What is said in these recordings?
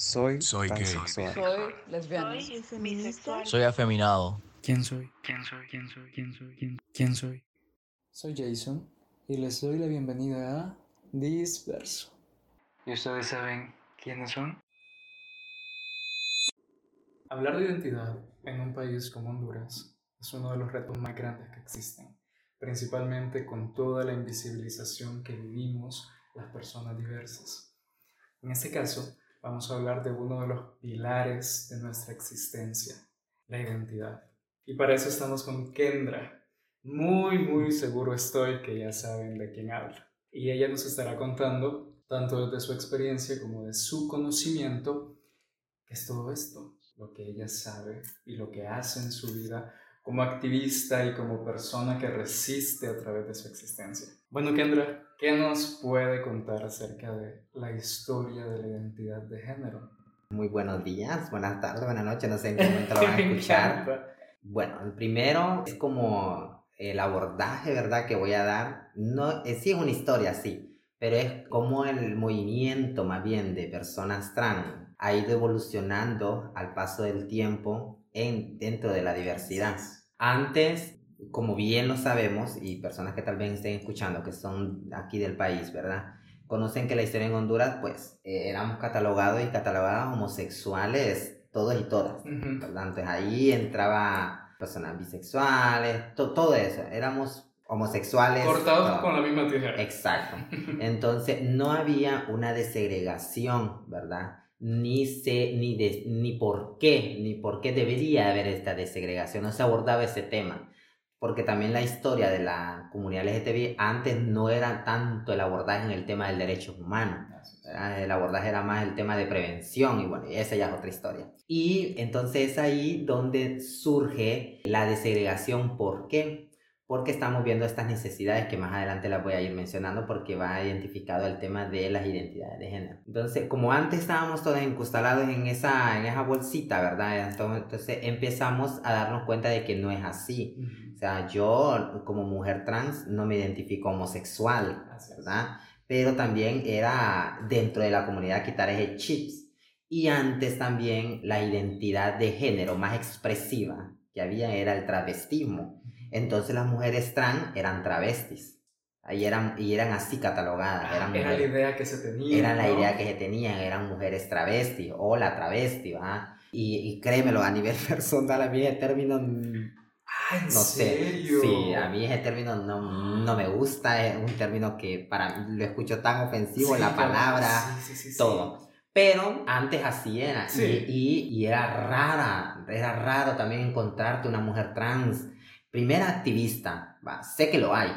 Soy, Soy gay. Soy lesbiana. Soy. Soy afeminado. ¿Quién soy? ¿Quién soy? ¿Quién soy? ¿Quién soy? ¿Quién, quién soy? Soy Jason y les doy la bienvenida a Disperso. ¿Y ustedes saben quiénes son? Hablar de identidad en un país como Honduras es uno de los retos más grandes que existen, principalmente con toda la invisibilización que vivimos las personas diversas. En este caso, vamos a hablar de uno de los pilares de nuestra existencia, la identidad. Y para eso estamos con Kendra. Muy, muy seguro estoy que ya saben de quién habla. Y ella nos estará contando, tanto desde su experiencia como de su conocimiento, qué es todo esto, lo que ella sabe y lo que hace en su vida como activista y como persona que resiste a través de su existencia. Bueno, Kendra, ¿qué nos puede contar acerca de la historia de la identidad de género? Muy buenos días, buenas tardes, buenas noches, no sé en qué momento lo van a escuchar. Bueno, el primero es como el abordaje, ¿verdad? Que voy a dar. No, eh, sí es una historia, sí, pero es como el movimiento más bien de personas trans ha ido evolucionando al paso del tiempo en, dentro de la diversidad. Antes, como bien lo sabemos, y personas que tal vez estén escuchando, que son aquí del país, ¿verdad? Conocen que la historia en Honduras, pues, eh, éramos catalogados y catalogadas homosexuales todos y todas. Ujú. ¿verdad? Entonces ahí entraba personas bisexuales, to- todo eso, éramos homosexuales. Cortados todo. con la misma tijera. Exacto. Entonces no había una desegregación, ¿verdad? Ni sé, ni, de, ni por qué, ni por qué debería haber esta desegregación, no se abordaba ese tema. Porque también la historia de la comunidad LGTBI antes no era tanto el abordaje en el tema del derecho humano. ¿verdad? El abordaje era más el tema de prevención y bueno, esa ya es otra historia. Y entonces es ahí donde surge la desegregación. ¿Por qué? Porque estamos viendo estas necesidades que más adelante las voy a ir mencionando porque va identificado el tema de las identidades de género. Entonces, como antes estábamos todos encustalados en esa, en esa bolsita, ¿verdad? Entonces, empezamos a darnos cuenta de que no es así. O sea, yo como mujer trans no me identifico homosexual. ¿verdad? Pero también era dentro de la comunidad quitar ese chips. Y antes también la identidad de género más expresiva que había era el travestismo. Entonces las mujeres trans eran travestis. Ahí eran, y eran así catalogadas. Eran Ah, Era la idea que se tenía. era la ¿no? idea que se tenían, eran mujeres travestis o la travesti, ¿verdad? Y, y créemelo, a nivel personal, a mí ese término Ah, ¿en no sé. serio? Sí, a mí ese término no, no me gusta, es un término que para mí lo escucho tan ofensivo, Sí, la palabra, sí, sí. todo. Pero antes así era. Sí. Y, y, y era rara, era raro también encontrarte una mujer trans. Primera activista, va, sé que lo hay,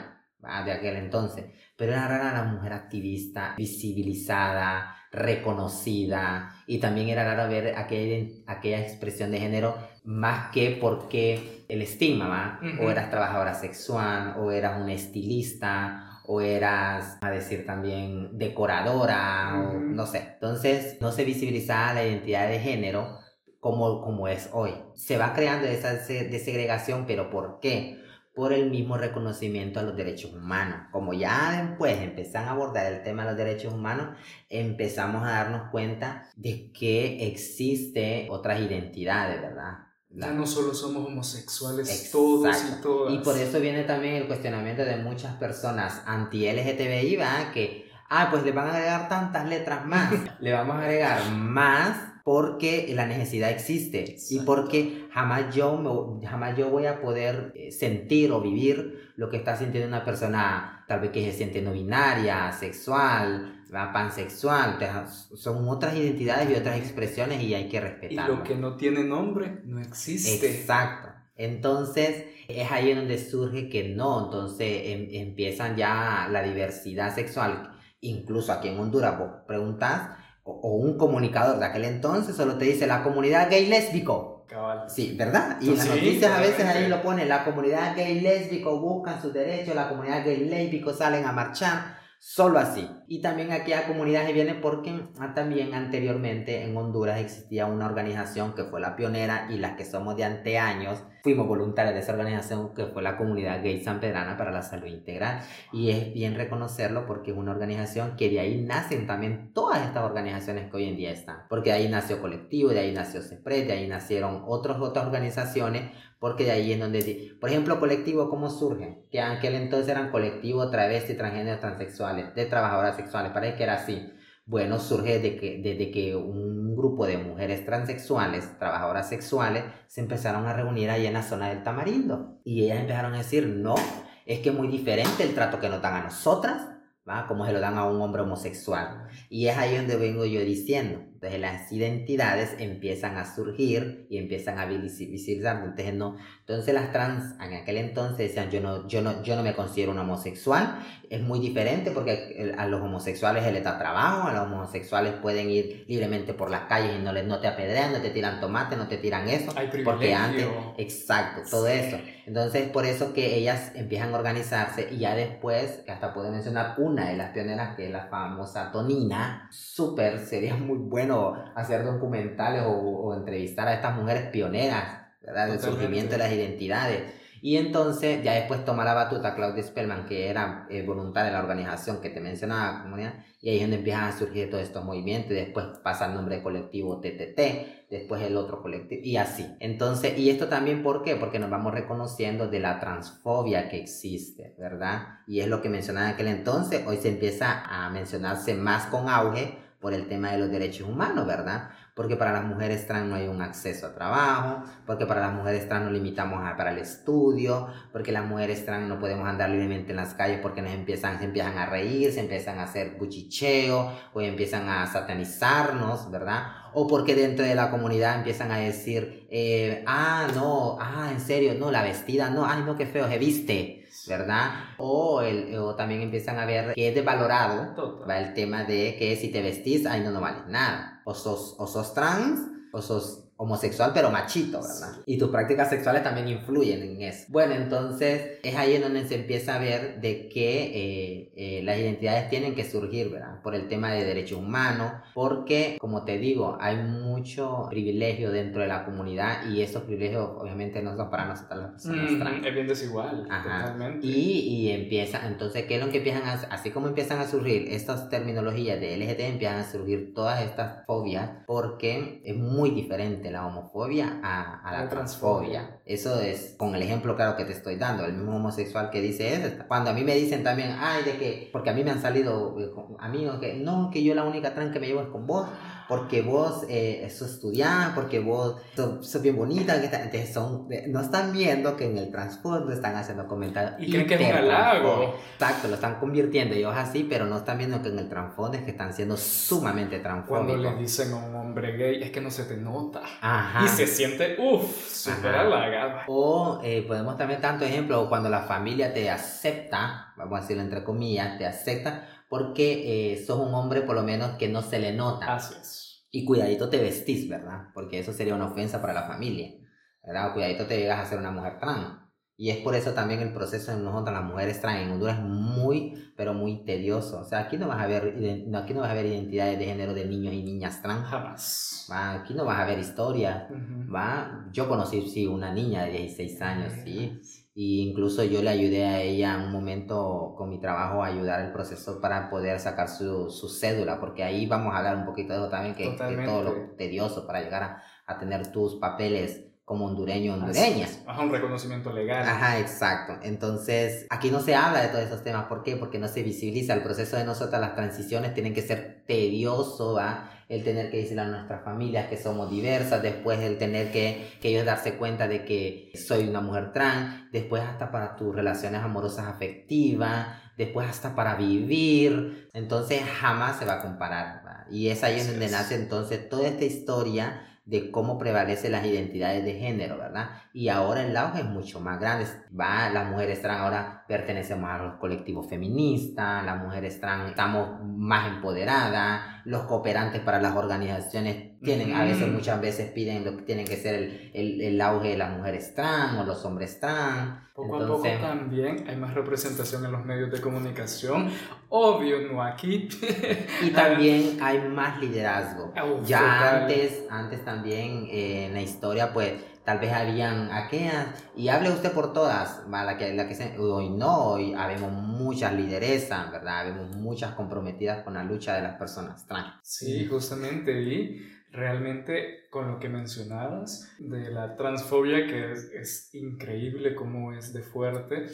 va, de aquel entonces, pero era rara la mujer activista, visibilizada, reconocida, y también era raro ver aquella, aquella expresión de género más que porque el estigma. O eras trabajadora sexual, o eras una estilista, o eras, a decir también, decoradora, o no sé. Entonces, no se visibilizaba la identidad de género como, como es hoy. Se va creando esa se- desegregación, pero ¿por qué? Por el mismo reconocimiento a los derechos humanos. Como ya después empezan a abordar el tema de los derechos humanos, empezamos a darnos cuenta de que existe otras identidades, ¿verdad? La- Ya no solo somos homosexuales Exacto. todos y todas. y por eso viene también el cuestionamiento de muchas personas anti-LGTBI, ¿verdad? Que, ah, pues le van a agregar tantas letras más. le vamos a agregar más porque la necesidad existe y porque jamás yo, me- jamás yo voy a poder eh, sentir o vivir lo que está sintiendo una persona tal vez que se siente no binaria, sexual, pansexual. Son otras identidades y otras expresiones y hay que Y respetarlas. lo que no tiene nombre no existe. Exacto. Entonces, es ahí donde surge que no, entonces em- empiezan ya la diversidad sexual. Incluso aquí en Honduras, vos preguntas, o, o un comunicador de aquel entonces solo te dice la comunidad gay lésbico. Cabal. Sí, ¿verdad? Y en las Sí, noticias a veces ahí lo pone, la comunidad gay lésbico buscan sus derechos, la comunidad gay lésbico salen a marchar, solo así. Y también aquí a comunidades viene porque ah, también anteriormente en Honduras existía una organización que fue la pionera y las que somos de anteaños fuimos voluntarios de esa organización que fue la comunidad gay sanpedrana para la salud integral. Y es bien reconocerlo porque es una organización que de ahí nacen también todas estas organizaciones que hoy en día están. Porque de ahí nació Colectivo, de ahí nació CEPRED, de ahí nacieron otras otras organizaciones porque de ahí es donde, por ejemplo, colectivo, ¿cómo surge? Que aquel entonces eran colectivos travestis, transgéneros, transexuales, de trabajadoras sexuales, parece que era así. Bueno, surge desde que, desde que un grupo de mujeres transexuales, trabajadoras sexuales, se empezaron a reunir ahí en la zona del Tamarindo. Y ellas empezaron a decir, no, es que es muy diferente el trato que nos dan a nosotras, ¿va? Como se lo dan a un hombre homosexual. Y es ahí donde vengo yo diciendo, entonces las identidades empiezan a surgir y empiezan a visibilizar. Entonces, no, entonces las trans en aquel entonces decían yo no, yo no, yo no me considero un homosexual. Es muy diferente porque a los homosexuales se les da trabajo, a los homosexuales pueden ir libremente por las calles y no, les, no te apedrean, no te tiran tomate, no te tiran eso. Hay porque antes, exacto, todo eso. Entonces por eso que ellas empiezan a organizarse y ya después, hasta puedo mencionar una de las pioneras que es la famosa Tonina, súper, sería muy bueno hacer documentales o, entrevistar a estas mujeres pioneras, ¿verdad? Del surgimiento de las identidades. Y entonces ya después toma la batuta Claudia Spellman, que era eh, voluntaria de la organización que te mencionaba, comunidad, y ahí es donde empiezan a surgir todos estos movimientos, y después pasa el nombre colectivo TTT, después el otro colectivo, y así. Entonces, y esto también, ¿por qué? Porque nos vamos reconociendo de la transfobia que existe, ¿verdad? Y es lo que mencionaba en aquel entonces, hoy se empieza a mencionarse más con auge, por el tema de los derechos humanos, ¿verdad? Porque para las mujeres trans no hay un acceso a trabajo, porque para las mujeres trans nos limitamos a, para el estudio, porque las mujeres trans no podemos andar libremente en las calles porque nos empiezan, se empiezan a reír, se empiezan a hacer cuchicheo o empiezan a satanizarnos, ¿verdad? O porque dentro de la comunidad empiezan a decir, eh, ah, no, ah, en serio, no, la vestida, no, ay, no, qué feo se viste. ¿Verdad? O, el, o también empiezan a ver que es desvalorado va el tema de que si te vestís, ahí no, no vale nada. O sos, o sos trans, o sos homosexual, pero machito, ¿verdad? Y tus prácticas sexuales también influyen en eso. Bueno, entonces es ahí en donde se empieza a ver de que eh, eh, las identidades tienen que surgir, ¿verdad? Por el tema de derechos humanos, porque, como te digo, hay mucho privilegio dentro de la comunidad y esos privilegios obviamente no son para nosotros las personas mm, Es bien desigual, totalmente. Y, y empieza, entonces, ¿qué es lo que empiezan a, así como empiezan a surgir estas terminologías de LGT, empiezan a surgir todas estas fobias porque es muy diferente la homofobia a, a la, transfobia. Eso es con el ejemplo claro que te estoy dando. El mismo homosexual que dice eso. Cuando a mí me dicen también, ay, de que, porque a mí me han salido eh, amigos que, no, que yo la única trans que me llevo es con vos porque vos eh, sos estudiante, porque vos sos, bien bonita, que entonces son, no están viendo que en el trasfondo están haciendo comentarios. Y creen que es un halago. Exacto, lo están convirtiendo ellos así, pero no están viendo que en el trasfondo es que están siendo sumamente transfóbicos. Cuando le dicen a un hombre gay, es que no se te nota. Ajá. Y se siente, uff, súper halagado. O eh, podemos también tanto ejemplo, cuando la familia te acepta, vamos a decirlo entre comillas, te acepta porque eh, sos un hombre por lo menos que no se le nota. Así es. Y cuidadito te vestís, ¿verdad? Porque eso sería una ofensa para la familia, ¿verdad? cuidadito te llegas a ser una mujer trans. Y es por eso también el proceso en nosotros, las mujeres trans en Honduras, es muy, pero muy tedioso. O sea, aquí no vas a ver, aquí no vas a ver identidades de género de niños y niñas trans. Jamás. ¿va? Aquí no vas a ver historia. ¿va? Yo conocí, sí, una niña de 16 años, sí. Y incluso yo le ayudé a ella en un momento con mi trabajo a ayudar el proceso para poder sacar su, su cédula, porque ahí vamos a hablar un poquito de eso también, que, que todo lo tedioso para llegar a, a tener tus papeles como hondureño hondureña. Ajá, un reconocimiento legal. Ajá, exacto. Entonces, aquí no se habla de todos esos temas. ¿Por qué? Porque no se visibiliza. El proceso de nosotras, las transiciones tienen que ser tedioso, ¿va? El tener que decirle a nuestras familias que somos diversas, después el tener que, que ellos darse cuenta de que soy una mujer trans, después hasta para tus relaciones amorosas afectivas, después hasta para vivir. Entonces, jamás se va a comparar, ¿va? Y es ahí donde nace entonces toda esta historia de cómo prevalecen las identidades de género, ¿verdad? Y ahora el auge es mucho más grande. Va, las mujeres trans ahora pertenecemos a los colectivos feministas, las mujeres trans estamos más empoderadas, los cooperantes para las organizaciones tienen, a veces, Mm. muchas veces piden lo que tienen que ser el, el, el auge de las mujeres trans o los hombres trans. Poco Entonces, a poco también hay más representación en los medios de comunicación. Obvio, no aquí. Y también hay más liderazgo. Uf, Ya total. antes, antes también eh, en la historia, pues tal vez habían aquellas, y hable usted por todas, va, la que, la que se- hoy no, hoy habemos muchas lideresas, ¿verdad? Habemos muchas comprometidas con la lucha de las personas trans. Sí, justamente, y realmente con lo que mencionabas de la transfobia, que es, es increíble cómo es de fuerte,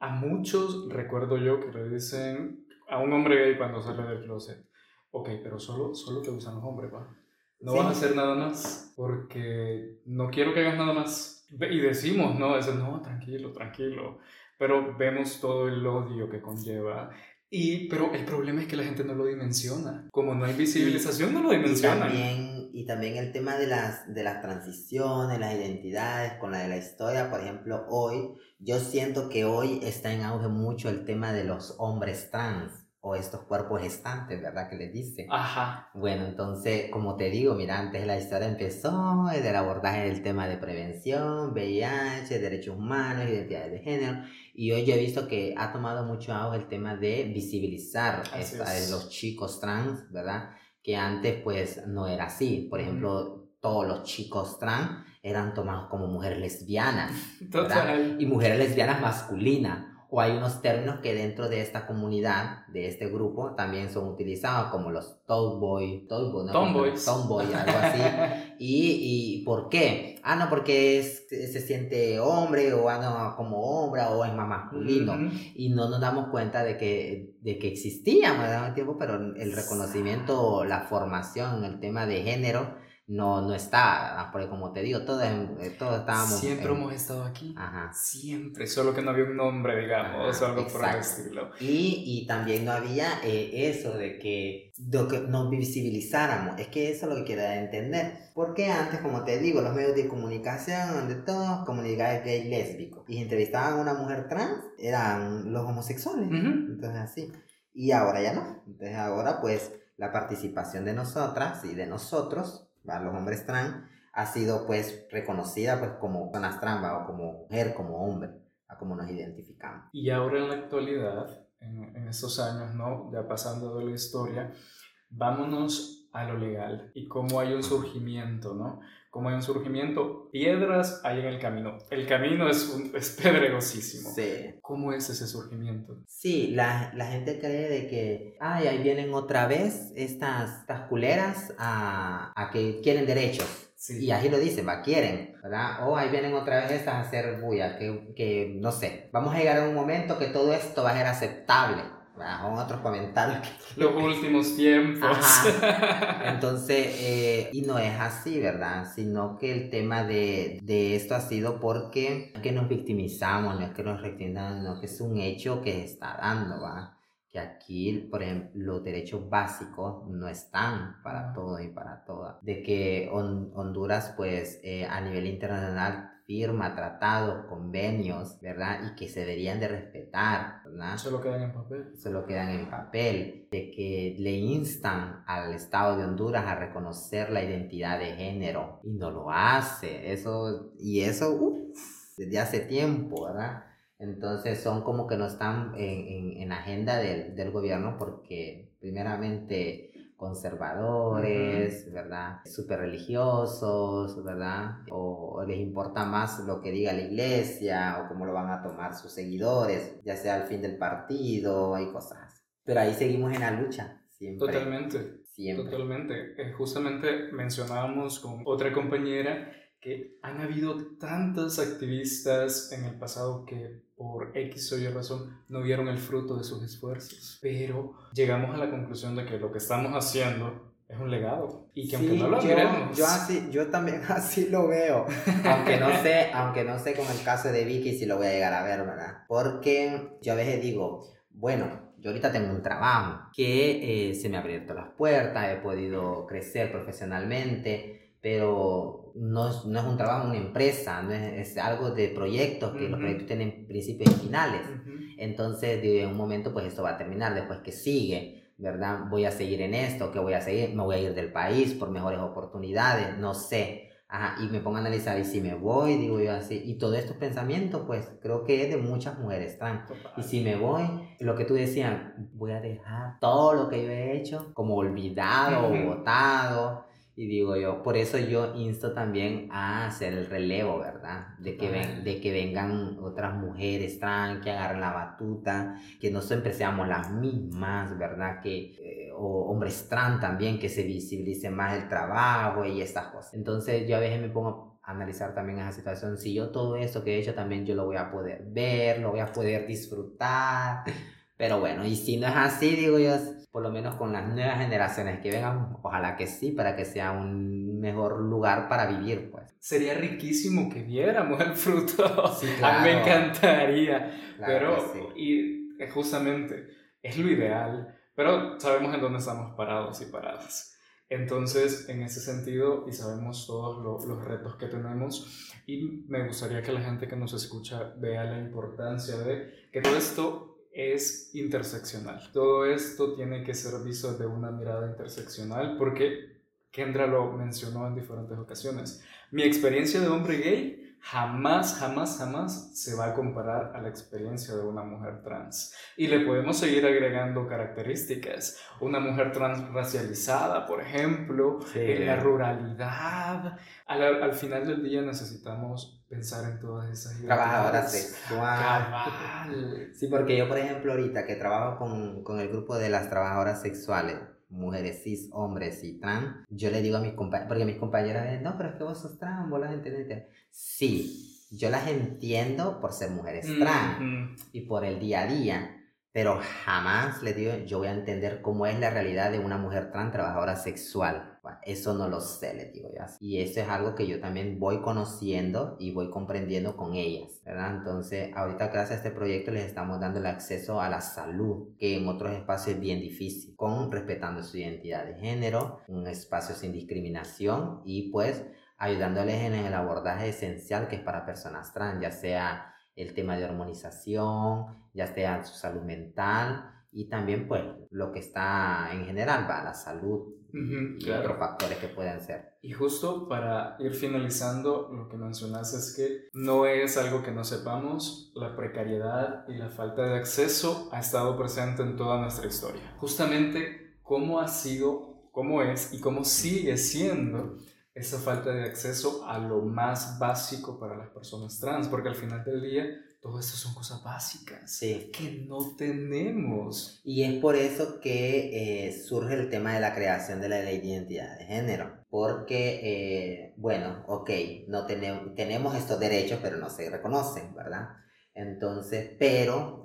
a muchos recuerdo yo que le dicen a un hombre gay cuando sale del closet, ok, pero solo, solo te usan los hombres, pa. No Sí. vas a hacer nada más porque no quiero que hagas nada más. Y decimos, no, eso, no, tranquilo, tranquilo. Pero vemos todo el odio que conlleva. Y, pero el problema es que la gente no lo dimensiona. Como no hay visibilización, no lo Y dimensionan. también, y también el tema de las, de las transiciones, las identidades, con la de la historia, por ejemplo, hoy, yo siento que hoy está en auge mucho el tema de los hombres trans o estos cuerpos gestantes, ¿verdad? Que les dice. Ajá. Bueno, entonces, como te digo, mira, antes la historia empezó el abordaje del tema de prevención, VIH, derechos humanos, identidades de género, y hoy yo he visto que ha tomado mucho auge el tema de visibilizar esta- es. los chicos trans, ¿verdad? Que antes pues no era así. Por ejemplo, todos los chicos trans eran tomados como mujeres lesbianas Total. y mujeres lesbianas masculinas. O hay unos términos que dentro de esta comunidad, de este grupo, también son utilizados como los tomboy, tomboy, ¿no? Tomboys. Tomboy, algo así. ¿Y, ¿Y por qué? Ah, no, porque es- se siente hombre o ah, no, como hombre o es más masculino. Y no nos damos cuenta de que, de que existíamos al tiempo, pero el reconocimiento, la formación, el tema de género, no, no está, porque como te digo, todos, todos estábamos... Siempre en- hemos estado aquí. Ajá. Siempre. Solo que no había un nombre, digamos, Ajá, o algo por el exacto. estilo. Y, y también no había eh, eso de que, de que nos visibilizáramos. Es que eso es lo que quiero entender. Porque antes, como te digo, los medios de comunicación, donde todos comunidades gay lésbicos, y entrevistaban a una mujer trans, eran los homosexuales. Ujú. Entonces así. Y ahora ya no. Entonces ahora pues la participación de nosotras y de nosotros, ¿va? los hombres trans, ha sido pues reconocida pues como personas trans ¿va? o como mujer, como hombre, a como nos identificamos. Y ahora en la actualidad, en, en estos años, ¿no? Ya pasando de la historia, vámonos a lo legal y cómo hay un surgimiento, ¿no? Cómo hay un surgimiento, piedras hay en el camino. El camino es, un, es pedregosísimo. Sí. ¿Cómo es ese surgimiento? Sí, la, la gente cree de que, ay, ahí vienen otra vez estas, estas culeras a, a que quieren derechos. Sí. Y ahí lo dicen, va, quieren, ¿verdad? O ahí vienen otra vez estas a hacer bulla, que, que no sé, vamos a llegar a un momento que todo esto va a ser aceptable, ¿verdad? Son otros comentarios que... Los últimos tiempos. Entonces, eh, y no es así, ¿verdad? Sino que el tema de, de esto ha sido porque no es que nos victimizamos, no es que nos rectinamos, no que es un hecho que se está dando, ¿va? Que aquí, por ejemplo, los derechos básicos no están para Ah. todos y para todas. De que Hon- Honduras, pues, eh, a nivel internacional firma tratados, convenios, ¿verdad? Y que se deberían de respetar, ¿verdad? Solo quedan en papel. solo quedan en papel, de que le instan al Estado de Honduras a reconocer la identidad de género y no lo hace. Eso, y eso, uf, desde hace tiempo, ¿verdad? Entonces son como que no están en, en, en la agenda del, del gobierno porque primeramente conservadores, ¿verdad? Súper religiosos, ¿verdad? O, o les importa más lo que diga la iglesia o cómo lo van a tomar sus seguidores, ya sea al fin del partido y cosas así. Pero ahí seguimos en la lucha, siempre. Totalmente. Siempre. Totalmente. Eh, justamente mencionábamos con otra compañera que han habido tantas activistas en el pasado que por X o Y razón no vieron el fruto de sus esfuerzos. Pero llegamos a la conclusión de que lo que estamos haciendo es un legado y que aunque Sí, no lo yo, miremos, yo, así, yo también así lo veo. aunque no sé, aunque no sé con el caso de Vicky si lo voy a llegar a ver, ¿verdad? Porque yo a veces digo, bueno, yo ahorita tengo un trabajo que eh, se me ha abierto las puertas, he podido crecer profesionalmente, pero no es, no es un trabajo, una empresa, no es, es algo de proyectos, que los Ujú. proyectos tienen principios y finales. Entonces, de un momento, pues esto va a terminar, después que sigue. ¿verdad? Voy a seguir en esto, ¿qué voy a seguir? Me voy a ir del país por mejores oportunidades, no sé. Ajá, y me pongo a analizar, y si me voy, digo yo así, y todos estos pensamientos, pues creo que es de muchas mujeres trans. Y si me voy, lo que tú decías, voy a dejar todo lo que yo he hecho como olvidado o botado. Y digo yo, por eso yo insto también a hacer el relevo, ¿verdad? De que, ven, de que vengan otras mujeres trans, que agarren la batuta, que no siempre seamos las mismas, ¿verdad? Que, eh, o hombres trans también, que se visibilice más el trabajo y estas cosas. Entonces yo a veces me pongo a analizar también esa situación. Si yo todo eso que he hecho también yo lo voy a poder ver, lo voy a poder disfrutar. Pero bueno, y si no es así, digo yo, por lo menos con las nuevas generaciones que vengan, ojalá que sí, para que sea un mejor lugar para vivir, pues. Sería riquísimo que viéramos el fruto. Sí, claro. A mí me encantaría. pero, y eh, justamente, es lo ideal, pero sabemos en dónde estamos parados y paradas. Entonces, en ese sentido, y sabemos todos los retos que tenemos, y me gustaría que la gente que nos escucha vea la importancia de que todo esto es interseccional. Todo esto tiene que ser visto de una mirada interseccional porque Kendra lo mencionó en diferentes ocasiones. Mi experiencia de hombre gay jamás, jamás, jamás se va a comparar a la experiencia de una mujer trans. Y le podemos seguir agregando características. Una mujer trans racializada, por ejemplo, en la ruralidad. Al, al, final del día necesitamos pensar en todas esas Trabajadoras sexuales. Sí, porque yo, por ejemplo, ahorita que trabajo con, con el grupo de las trabajadoras sexuales, mujeres cis, hombres y trans, yo le digo a mis compañeros, porque mis compañeras no, pero es que vos sos trans, vos las entendés. Sí, yo las entiendo por ser mujeres trans y por el día a día, pero jamás le digo, yo voy a entender cómo es la realidad de una mujer trans trabajadora sexual. eso no lo sé, le digo yo. Y eso es algo que yo también voy conociendo y voy comprendiendo con ellas, ¿verdad? Entonces, ahorita gracias a este proyecto les estamos dando el acceso a la salud, que en otros espacios es bien difícil, con respetando su identidad de género, un espacio sin discriminación y pues ayudándoles en el abordaje esencial que es para personas trans, ya sea el tema de hormonización, ya sea su salud mental y también pues lo que está en general, va la salud y otros factores que pueden ser. Y justo para ir finalizando, lo que mencionas es que no es algo que no sepamos, la precariedad y la falta de acceso ha estado presente en toda nuestra historia. Justamente cómo ha sido, cómo es y cómo sigue siendo esa falta de acceso a lo más básico para las personas trans, porque al final del día todo esto son cosas básicas que no tenemos. Y es por eso que eh, surge el tema de la creación de la ley de identidad de género, porque, eh, bueno, ok, no tenemos, tenemos estos derechos, pero no se reconocen, ¿verdad? Entonces, pero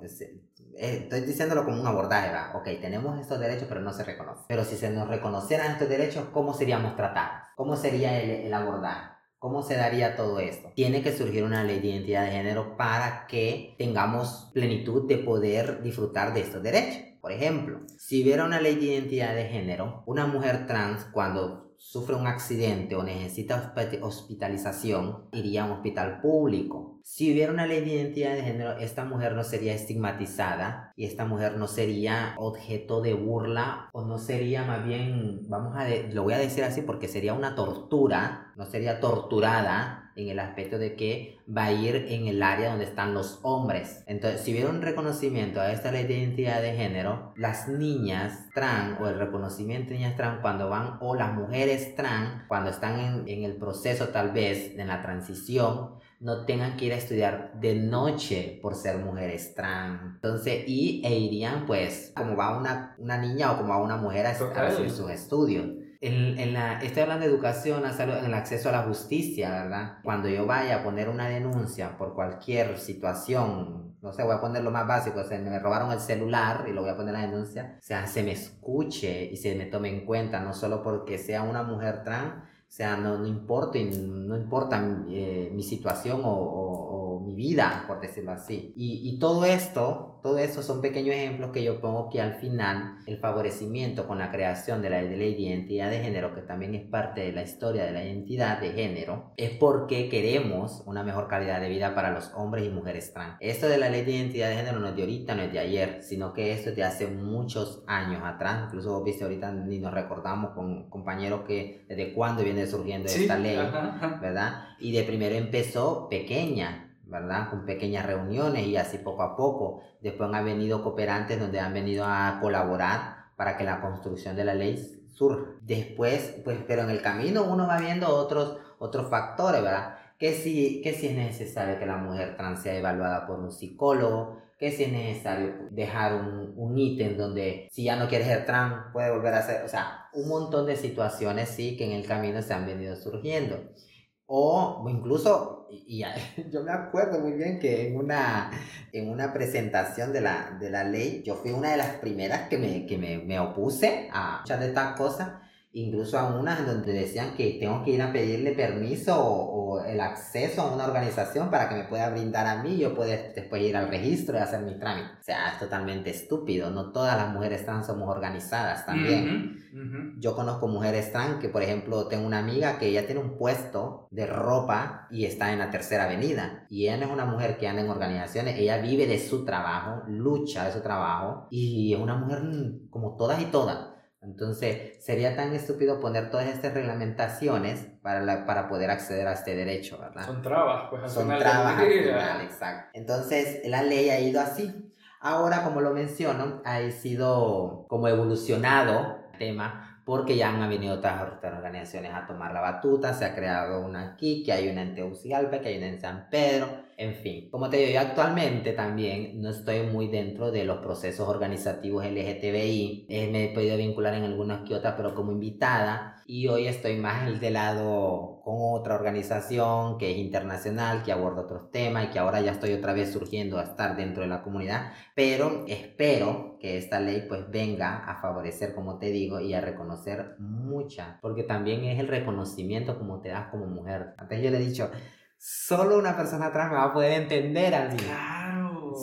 eh, estoy diciéndolo como un abordaje, ¿verdad? Ok, tenemos estos derechos, pero no se reconocen. Pero si se nos reconocieran estos derechos, ¿cómo seríamos tratados? ¿Cómo sería el, el abordaje? ¿Cómo se daría todo esto? Tiene que surgir una ley de identidad de género para que tengamos plenitud de poder disfrutar de estos derechos. Por ejemplo, si hubiera una ley de identidad de género, una mujer trans cuando sufre un accidente o necesita hospitalización, iría a un hospital público. Si hubiera una ley de identidad de género, esta mujer no sería estigmatizada y esta mujer no sería objeto de burla o no sería más bien, vamos a, lo voy a decir así porque sería una tortura, no sería torturada en el aspecto de que va a ir en el área donde están los hombres. Entonces, si hubiera un reconocimiento a esta ley de identidad de género, las niñas trans o el reconocimiento de niñas trans cuando van, o las mujeres trans, cuando están en, en el proceso tal vez, en la transición, no tengan que ir a estudiar de noche por ser mujeres trans. Entonces, y e irían pues como va una, una niña o como va una mujer a, a hacer sus estudios en, la, estoy hablando de educación, en el acceso a la justicia, ¿verdad? Cuando yo vaya a poner una denuncia por cualquier situación, no sé, voy a poner lo más básico, o sea, me robaron el celular y lo voy a poner la denuncia, o sea, se me escuche y se me tome en cuenta, no solo porque sea una mujer trans, o sea, no, no importa, no importa eh, mi situación o mi vida, por decirlo así. Y, y todo esto, todo esto son pequeños ejemplos que yo pongo que al final el favorecimiento con la creación de la, de la identidad de género, que también es parte de la historia de la identidad de género, es porque queremos una mejor calidad de vida para los hombres y mujeres trans. Esto de la ley de identidad de género no es de ahorita, no es de ayer, sino que esto es de hace muchos años atrás. Incluso vos viste ahorita ni nos recordamos con compañeros que desde cuándo viene surgiendo esta ley, ¿verdad? Y de primero empezó pequeña, ¿verdad? Con pequeñas reuniones y así poco a poco. Después han venido cooperantes donde han venido a colaborar para que la construcción de la ley surja. Después, pues, pero en el camino uno va viendo otros, otros factores, ¿verdad? Que si, que si es necesario que la mujer trans sea evaluada por un psicólogo, que si es necesario dejar un, un ítem donde si ya no quiere ser trans puede volver a ser, o sea, un montón de situaciones sí que en el camino se han venido surgiendo. O incluso, y, yo me acuerdo muy bien que en una, en una presentación de la, de la ley, yo fui una de las primeras que me, que me, me opuse a muchas de estas cosas incluso a unas donde decían que tengo que ir a pedirle permiso o, el acceso a una organización para que me pueda brindar a mí, yo puedo después ir al registro y hacer mi trámite. O sea, es totalmente estúpido, no todas las mujeres trans somos organizadas también. Yo conozco mujeres trans que, por ejemplo, tengo una amiga que ella tiene un puesto de ropa y está en la tercera avenida. Y ella no es una mujer que anda en organizaciones, ella vive de su trabajo, lucha de su trabajo y es una mujer como todas y todas. Entonces, sería tan estúpido poner todas estas reglamentaciones para, para poder acceder a este derecho, ¿verdad? Son trabas, pues. Son trabas al final, exacto. Entonces, la ley ha ido así. Ahora, como lo menciono, ha sido como evolucionado el tema porque ya han venido otras, organizaciones a tomar la batuta, se ha creado una aquí, que hay una en Tegucigalpa, que hay una en San Pedro, en fin. Como te digo, yo actualmente también no estoy muy dentro de los procesos organizativos LGTBI, eh, me he podido vincular en algunas que pero como invitada, y hoy estoy más de lado con otra organización que es internacional, que aborda otros temas y que ahora ya estoy otra vez surgiendo a estar dentro de la comunidad, pero espero que esta ley pues venga a favorecer, como te digo, y a reconocer mucha, porque también es el reconocimiento como te das como mujer. Antes yo le he dicho, solo una persona atrás me va a poder entender a mí. Claro.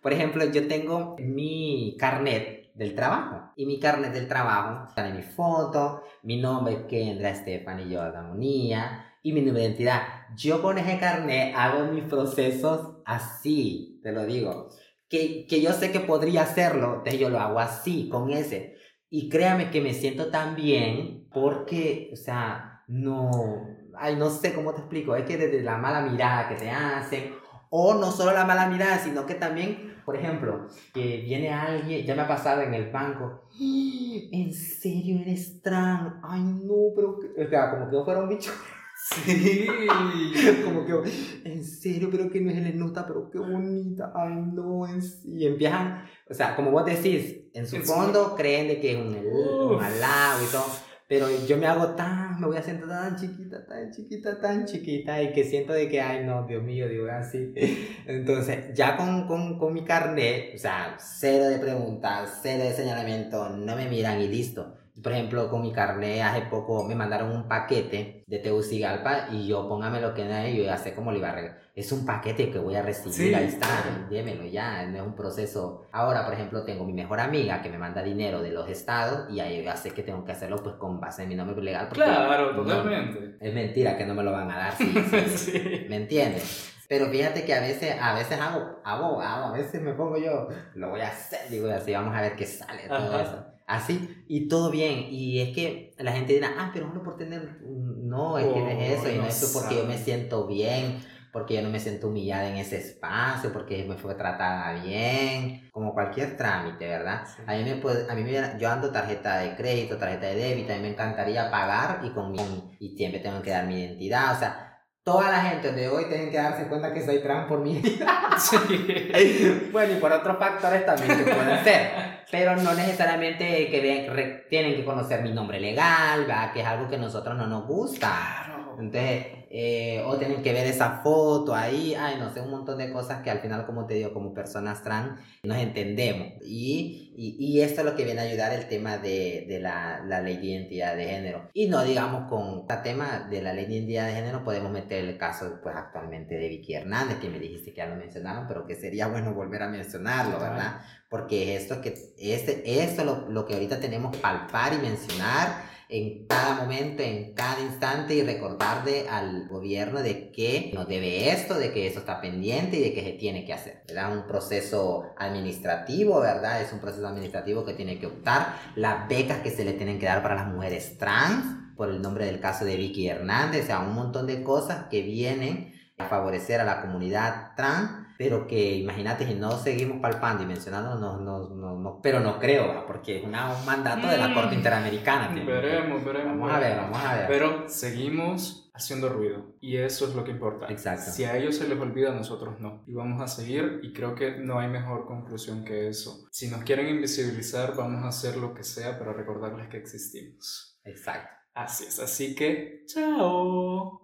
por ejemplo, yo tengo mi carnet del trabajo. Y mi carnet del trabajo sale mi foto, mi nombre Kendra Stephanie Monía y mi número de identidad. Yo con ese carnet hago mis procesos así, te lo digo. Que, que yo sé que podría hacerlo, entonces yo lo hago así, con ese. Y créame que me siento tan bien porque, o sea, no, ay, no sé cómo te explico, es que desde la mala mirada que te hacen, o no solo la mala mirada, sino que también por ejemplo, que viene alguien, ya me ha pasado en el banco, ¿en serio eres trans? Ay, no, pero, o sea, como que yo fuera un bicho. Sí. como que, en serio, pero que no es el nota, pero qué bonita. Ay, no, y empiezan, o sea, como vos decís, en su fondo creen de que es un, un halago y todo pero yo me hago tan, me voy haciendo tan chiquita, tan chiquita, tan chiquita, y que siento de que, ay, no, Dios mío, digo así. Entonces, ya con, con, con mi carnet, o sea, cero de preguntas, cero de señalamiento, no me miran y listo. Por ejemplo, con mi carnet hace poco me mandaron un paquete de Tegucigalpa y yo póngame lo que no yo ya sé cómo le iba a regalar. Es un paquete que voy a recibir, ahí está, démelo ya, no es un proceso. Ahora, por ejemplo, tengo mi mejor amiga que me manda dinero de los estados y ahí ya sé que tengo que hacerlo pues con base en mi nombre legal. Claro, totalmente. es mentira que no me lo van a dar, sí, sí. ¿me entiendes? Pero fíjate que a veces, a veces hago, hago, hago, a veces me pongo yo, lo voy a hacer, digo así, vamos a ver qué sale todo eso. Así, y todo bien. Y es que la gente dirá, ah, pero solo por tener. No, es que no es eso, y no, es porque yo me siento bien, porque yo no me siento humillada en ese espacio, porque me fue tratada bien, como cualquier trámite, ¿verdad? A mí me puede, a mí me, yo ando tarjeta de crédito, tarjeta de débito, a mí me encantaría pagar y con mi, y siempre tengo que dar mi identidad, o sea, toda la gente de hoy tienen que darse cuenta que soy trans por mi sí. bueno, y por otros factores también que pueden ser. Pero no necesariamente que tienen que conocer mi nombre legal, ¿verdad? que es algo que a nosotros no nos gusta. Entonces, eh, o tienen que ver esa foto ahí, ay, no sé, un montón de cosas que al final, como te digo, como personas trans, nos entendemos. Y, y, y esto es lo que viene a ayudar el tema de, de la, la, ley de identidad de género. Y no digamos con el tema de la ley de identidad de género podemos meter el caso pues actualmente de Vicky Hernández, que me dijiste que ya lo mencionaron, pero que sería bueno volver a mencionarlo. ¿verdad? Porque esto que este, esto lo, lo que ahorita tenemos palpar y mencionar en cada momento, en cada instante y recordarle al gobierno de que nos debe esto, de que esto está pendiente y de que se tiene que hacer. ¿verdad? Un proceso administrativo, ¿verdad? Es un proceso administrativo que tiene que optar. Las becas que se le tienen que dar para las mujeres trans, por el nombre del caso de Vicky Hernández, o sea, un montón de cosas que vienen a favorecer a la comunidad trans pero que imagínate si no seguimos palpando y mencionando, no, no, no, no pero no creo, ¿verdad? porque es una- un mandato de la Mm. Corte Interamericana. Veremos, veremos. Vamos a ver, vamos a ver. Pero seguimos haciendo ruido y eso es lo que importa. Exacto. Si a ellos se les olvida, a nosotros no. Y vamos a seguir y creo que no hay mejor conclusión que eso. Si nos quieren invisibilizar, vamos a hacer lo que sea para recordarles que existimos. Exacto. Así es, así que chao.